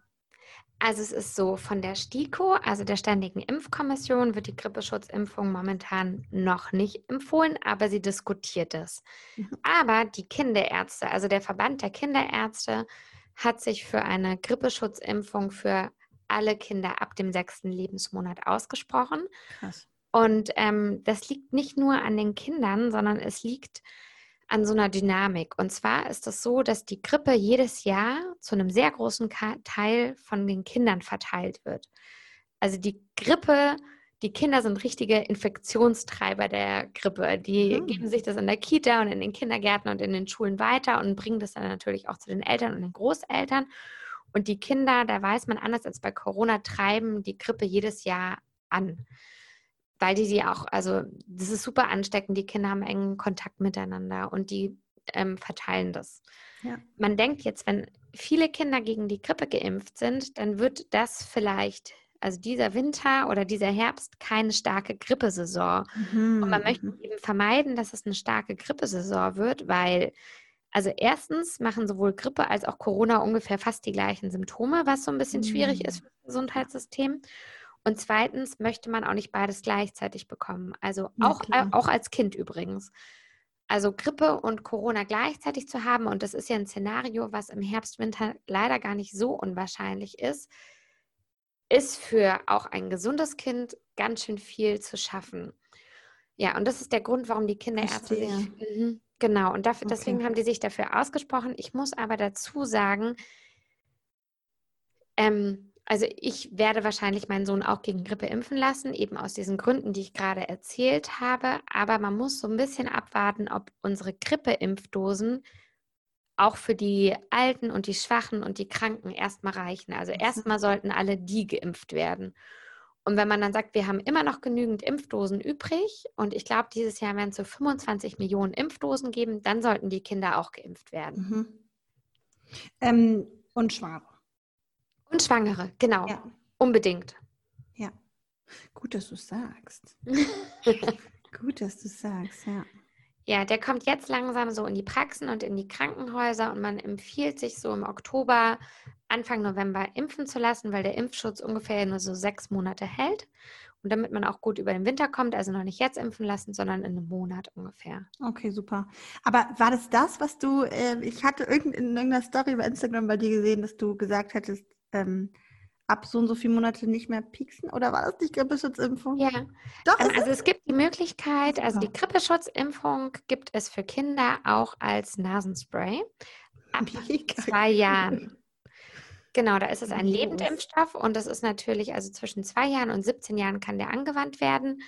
also es ist so, von der STIKO, also der Ständigen Impfkommission, wird die Grippeschutzimpfung momentan noch nicht empfohlen, aber sie diskutiert es. Mhm. Aber die Kinderärzte, also der Verband der Kinderärzte, hat sich für eine Grippeschutzimpfung für alle Kinder ab dem sechsten Lebensmonat ausgesprochen. Krass. Und ähm, das liegt nicht nur an den Kindern, sondern es liegt an so einer Dynamik. Und zwar ist es so, dass die Grippe jedes Jahr zu einem sehr großen Teil von den Kindern verteilt wird. Also die Grippe, die Kinder sind richtige Infektionstreiber der Grippe. Die mhm. geben sich das in der Kita und in den Kindergärten und in den Schulen weiter und bringen das dann natürlich auch zu den Eltern und den Großeltern. Und die Kinder, da weiß man anders als bei Corona, treiben die Grippe jedes Jahr an weil die sie auch, also das ist super ansteckend, die Kinder haben engen Kontakt miteinander und die ähm, verteilen das. Ja. Man denkt jetzt, wenn viele Kinder gegen die Grippe geimpft sind, dann wird das vielleicht, also dieser Winter oder dieser Herbst, keine starke Grippesaison. Mhm. Und man möchte mhm. eben vermeiden, dass es eine starke Grippesaison wird, weil also erstens machen sowohl Grippe als auch Corona ungefähr fast die gleichen Symptome, was so ein bisschen mhm. schwierig ist für das Gesundheitssystem. Und zweitens möchte man auch nicht beides gleichzeitig bekommen. Also auch, ja, auch als Kind übrigens. Also Grippe und Corona gleichzeitig zu haben, und das ist ja ein Szenario, was im Herbst, Winter leider gar nicht so unwahrscheinlich ist, ist für auch ein gesundes Kind ganz schön viel zu schaffen. Ja, und das ist der Grund, warum die Kinderärzte sich. Mhm, genau, und dafür, okay. deswegen haben die sich dafür ausgesprochen. Ich muss aber dazu sagen, ähm, also ich werde wahrscheinlich meinen Sohn auch gegen Grippe impfen lassen, eben aus diesen Gründen, die ich gerade erzählt habe. Aber man muss so ein bisschen abwarten, ob unsere Grippeimpfdosen auch für die Alten und die Schwachen und die Kranken erstmal reichen. Also erstmal sollten alle die geimpft werden. Und wenn man dann sagt, wir haben immer noch genügend Impfdosen übrig und ich glaube, dieses Jahr werden es so 25 Millionen Impfdosen geben, dann sollten die Kinder auch geimpft werden. Mhm. Ähm, und Schwangere. Und Schwangere, genau. Ja. Unbedingt. Ja. Gut, dass du sagst. Gut, dass du sagst, ja. Ja, der kommt jetzt langsam so in die Praxen und in die Krankenhäuser und man empfiehlt sich so im Oktober, Anfang November impfen zu lassen, weil der Impfschutz ungefähr nur so sechs Monate hält. Und damit man auch gut über den Winter kommt, also noch nicht jetzt impfen lassen, sondern in einem Monat ungefähr. Okay, super. Aber war das das, was du, äh, ich hatte irgend, in irgendeiner Story bei Instagram bei dir gesehen, dass du gesagt hättest, ähm, ab so und so viele Monate nicht mehr pieksen? Oder war das nicht Grippeschutzimpfung? Ja. Doch, ähm, also es gibt die Möglichkeit, also die Grippeschutzimpfung gibt es für Kinder auch als Nasenspray ab Mega zwei Jahren. Genau, da ist es ein Lebendimpfstoff und das ist natürlich, also zwischen zwei Jahren und 17 Jahren kann der angewandt werden.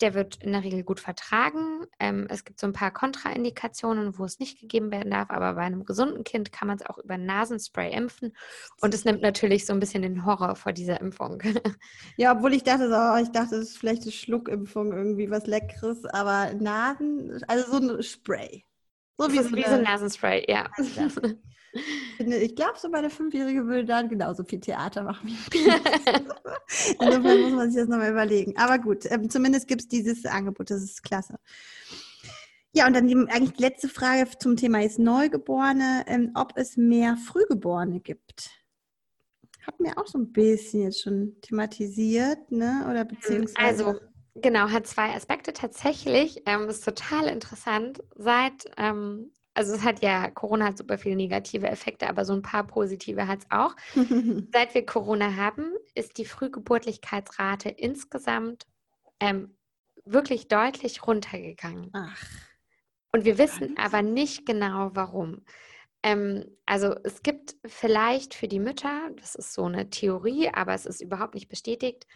Der wird in der Regel gut vertragen. Ähm, es gibt so ein paar Kontraindikationen, wo es nicht gegeben werden darf, aber bei einem gesunden Kind kann man es auch über Nasenspray impfen. Und es nimmt natürlich so ein bisschen den Horror vor dieser Impfung. Ja, obwohl ich dachte, oh, ich dachte, es ist vielleicht eine Schluckimpfung, irgendwie was Leckeres, aber Nasen, also so ein Spray. So wie, so, wie so ein Nasenspray, ja. Ich glaube, so meine Fünfjährige würde dann genauso viel Theater machen wie Insofern muss man sich das nochmal überlegen. Aber gut, ähm, zumindest gibt es dieses Angebot, das ist klasse. Ja, und dann die, eigentlich die letzte Frage zum Thema ist Neugeborene, ähm, ob es mehr Frühgeborene gibt. Hat mir auch so ein bisschen jetzt schon thematisiert, ne? Oder beziehungsweise. Also, genau, hat zwei Aspekte tatsächlich. Ähm, ist total interessant. Seit ähm, also es hat ja, Corona hat super viele negative Effekte, aber so ein paar positive hat es auch. Seit wir Corona haben, ist die Frühgeburtlichkeitsrate insgesamt ähm, wirklich deutlich runtergegangen. Ach. Und wir wissen aber nicht genau, warum. Ähm, also es gibt vielleicht für die Mütter, das ist so eine Theorie, aber es ist überhaupt nicht bestätigt,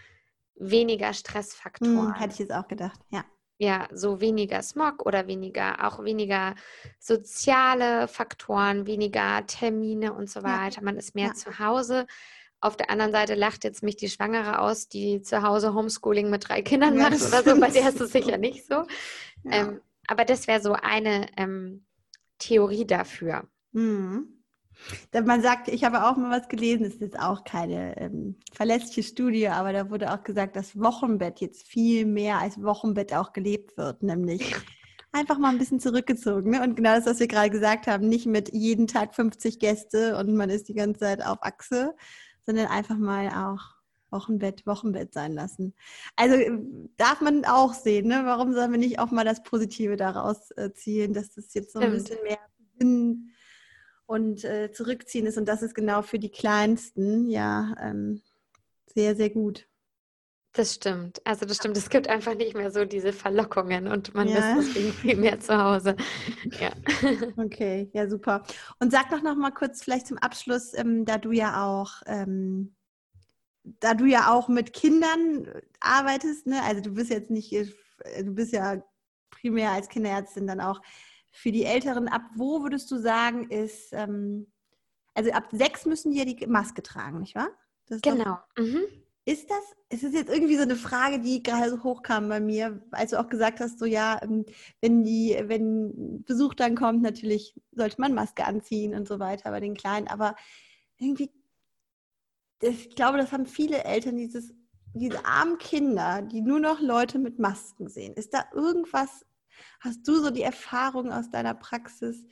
weniger Stressfaktoren. Hm, hätte ich jetzt auch gedacht, ja ja, so weniger Smog oder weniger, auch weniger soziale Faktoren, weniger Termine und so weiter. Man ist mehr ja. zu Hause. Auf der anderen Seite lacht jetzt mich die Schwangere aus, die zu Hause Homeschooling mit drei Kindern ja, macht oder so. Bei der ist es sicher nicht so. Ja. Ähm, aber das wäre so eine ähm, Theorie dafür. Mhm. Man sagt, ich habe auch mal was gelesen, es ist auch keine ähm, verlässliche Studie, aber da wurde auch gesagt, dass Wochenbett jetzt viel mehr als Wochenbett auch gelebt wird, nämlich einfach mal ein bisschen zurückgezogen. Ne? Und genau das, was wir gerade gesagt haben, nicht mit jeden Tag 50 Gäste und man ist die ganze Zeit auf Achse, sondern einfach mal auch Wochenbett, Wochenbett sein lassen. Also äh, darf man auch sehen, ne? warum sollen wir nicht auch mal das Positive daraus äh, ziehen, dass das jetzt so ein bisschen mehr Sinn und äh, zurückziehen ist. Und das ist genau für die Kleinsten ja ähm, sehr, sehr gut. Das stimmt. Also das stimmt. Es gibt einfach nicht mehr so diese Verlockungen und man ja. ist deswegen viel mehr zu Hause. Ja. Okay, ja super. Und sag doch noch mal kurz vielleicht zum Abschluss, ähm, da du ja auch ähm, da du ja auch mit Kindern arbeitest, ne? Also du bist jetzt nicht, äh, du bist ja primär als Kinderärztin dann auch für die Älteren, ab wo würdest du sagen, ist, ähm, also ab sechs müssen die ja die Maske tragen, nicht wahr? genau. Doch, mhm. Ist das, ist das jetzt irgendwie so eine Frage, die gerade so hochkam bei mir, als du auch gesagt hast, so ja, ähm, wenn die, wenn Besuch dann kommt, natürlich sollte man Maske anziehen und so weiter bei den Kleinen, aber irgendwie, ich glaube, das haben viele Eltern, dieses, diese armen Kinder, die nur noch Leute mit Masken sehen. Ist da irgendwas Hast du so die Erfahrung aus deiner Praxis,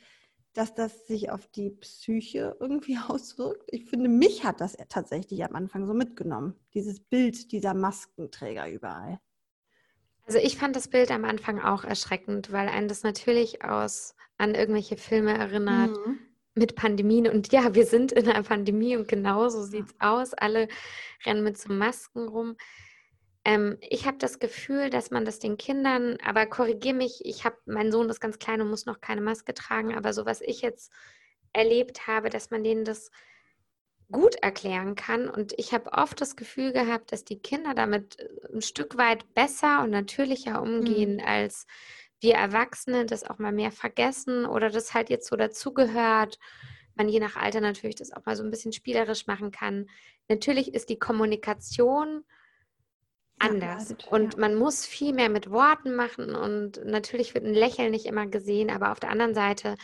dass das sich auf die Psyche irgendwie auswirkt? Ich finde, mich hat das tatsächlich am Anfang so mitgenommen, dieses Bild dieser Maskenträger überall. Also ich fand das Bild am Anfang auch erschreckend, weil einen das natürlich aus an irgendwelche Filme erinnert. Mhm. Mit Pandemien und ja, wir sind in einer Pandemie und genau so sieht es aus. Alle rennen mit so Masken rum. Ähm, ich habe das Gefühl, dass man das den Kindern, aber korrigiere mich, ich habe, mein Sohn ist ganz klein und muss noch keine Maske tragen, aber so was ich jetzt erlebt habe, dass man denen das gut erklären kann. Und ich habe oft das Gefühl gehabt, dass die Kinder damit äh, ein Stück weit besser und natürlicher umgehen, mhm. als wir Erwachsene das auch mal mehr vergessen oder das halt jetzt so dazugehört. Man je nach Alter natürlich das auch mal so ein bisschen spielerisch machen kann. Natürlich ist die Kommunikation anders. Und ja. man muss viel mehr mit Worten machen und natürlich wird ein Lächeln nicht immer gesehen, aber auf der anderen Seite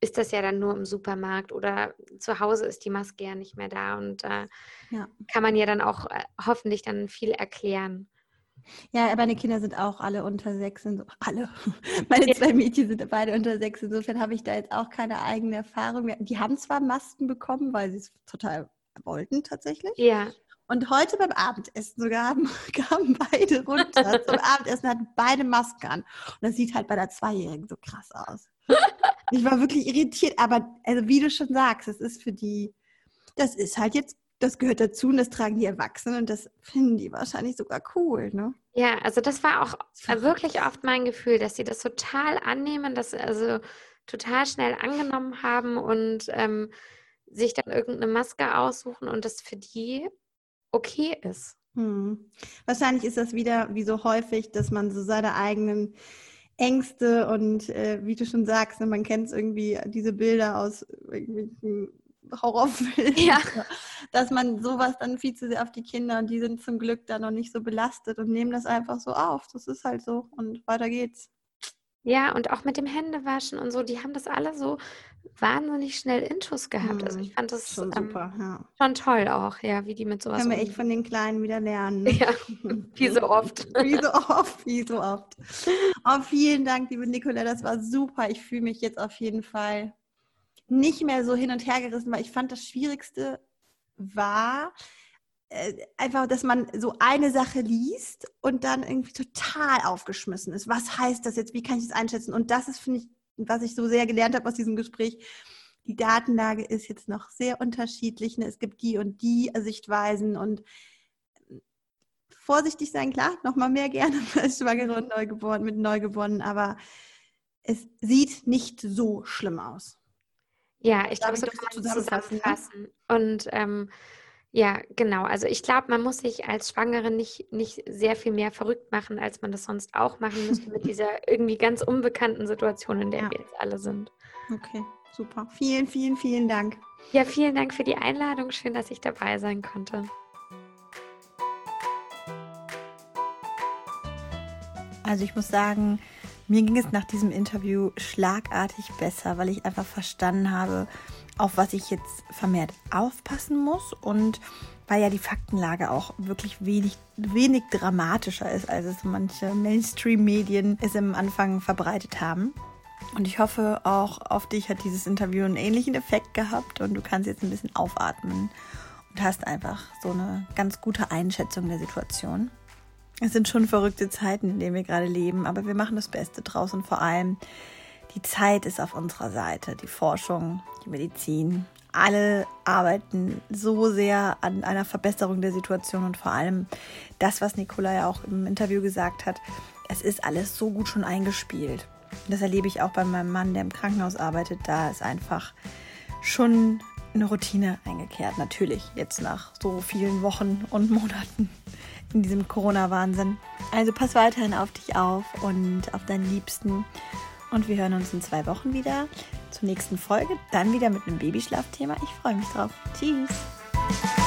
ist das ja dann nur im Supermarkt oder zu Hause ist die Maske ja nicht mehr da und äh, ja. kann man ja dann auch äh, hoffentlich dann viel erklären. Ja, meine Kinder sind auch alle unter sechs. So, alle. Meine zwei Mädchen sind beide unter sechs. Insofern habe ich da jetzt auch keine eigene Erfahrung mehr. Die haben zwar Masken bekommen, weil sie es total wollten tatsächlich. Ja. Und heute beim Abendessen sogar haben, kamen beide runter zum Abendessen, hatten beide Masken an. Und das sieht halt bei der Zweijährigen so krass aus. Ich war wirklich irritiert, aber also wie du schon sagst, es ist für die, das ist halt jetzt das gehört dazu und das tragen die Erwachsenen und das finden die wahrscheinlich sogar cool, ne? Ja, also das war auch wirklich oft mein Gefühl, dass sie das total annehmen, dass sie also total schnell angenommen haben und ähm, sich dann irgendeine Maske aussuchen und das für die okay ist. Hm. Wahrscheinlich ist das wieder wie so häufig, dass man so seine eigenen Ängste und äh, wie du schon sagst, ne, man kennt irgendwie diese Bilder aus irgendwelchen Horrorfilm. Ja. Dass man sowas dann viel zu sehr auf die Kinder und die sind zum Glück da noch nicht so belastet und nehmen das einfach so auf. Das ist halt so und weiter geht's. Ja, und auch mit dem Händewaschen und so, die haben das alle so wahnsinnig schnell Intus gehabt. Also ich fand das schon ähm, super, ja. Schon toll auch, ja, wie die mit sowas. Können wir echt von den Kleinen wieder lernen. Ja, wie so oft. wie so oft, wie so oft. Oh, vielen Dank, liebe Nicola, das war super. Ich fühle mich jetzt auf jeden Fall nicht mehr so hin und her gerissen, weil ich fand, das Schwierigste war einfach, dass man so eine Sache liest und dann irgendwie total aufgeschmissen ist. Was heißt das jetzt? Wie kann ich das einschätzen? Und das ist, finde ich, was ich so sehr gelernt habe aus diesem Gespräch. Die Datenlage ist jetzt noch sehr unterschiedlich. Ne? Es gibt die und die Sichtweisen und äh, vorsichtig sein, klar, nochmal mehr gerne als Schwangere und Neugeboren, mit Neugeborenen, aber es sieht nicht so schlimm aus. Ja, ich glaube, so kann man zusammenfassen. zusammenfassen. Und ähm, ja, genau. Also ich glaube, man muss sich als Schwangere nicht, nicht sehr viel mehr verrückt machen, als man das sonst auch machen müsste mit dieser irgendwie ganz unbekannten Situation, in der ja. wir jetzt alle sind. Okay, super. Vielen, vielen, vielen Dank. Ja, vielen Dank für die Einladung. Schön, dass ich dabei sein konnte. Also ich muss sagen, mir ging es nach diesem Interview schlagartig besser, weil ich einfach verstanden habe, auf was ich jetzt vermehrt aufpassen muss und weil ja die Faktenlage auch wirklich wenig, wenig dramatischer ist, als es manche Mainstream-Medien es im Anfang verbreitet haben. Und ich hoffe, auch auf dich hat dieses Interview einen ähnlichen Effekt gehabt und du kannst jetzt ein bisschen aufatmen und hast einfach so eine ganz gute Einschätzung der Situation. Es sind schon verrückte Zeiten, in denen wir gerade leben, aber wir machen das Beste draus und vor allem die Zeit ist auf unserer Seite. Die Forschung, die Medizin, alle arbeiten so sehr an einer Verbesserung der Situation und vor allem das, was Nicola ja auch im Interview gesagt hat, es ist alles so gut schon eingespielt. Das erlebe ich auch bei meinem Mann, der im Krankenhaus arbeitet. Da ist einfach schon eine Routine eingekehrt. Natürlich jetzt nach so vielen Wochen und Monaten in diesem Corona-Wahnsinn. Also pass weiterhin auf dich auf und auf deinen Liebsten. Und wir hören uns in zwei Wochen wieder zur nächsten Folge. Dann wieder mit einem Babyschlafthema. Ich freue mich drauf. Tschüss.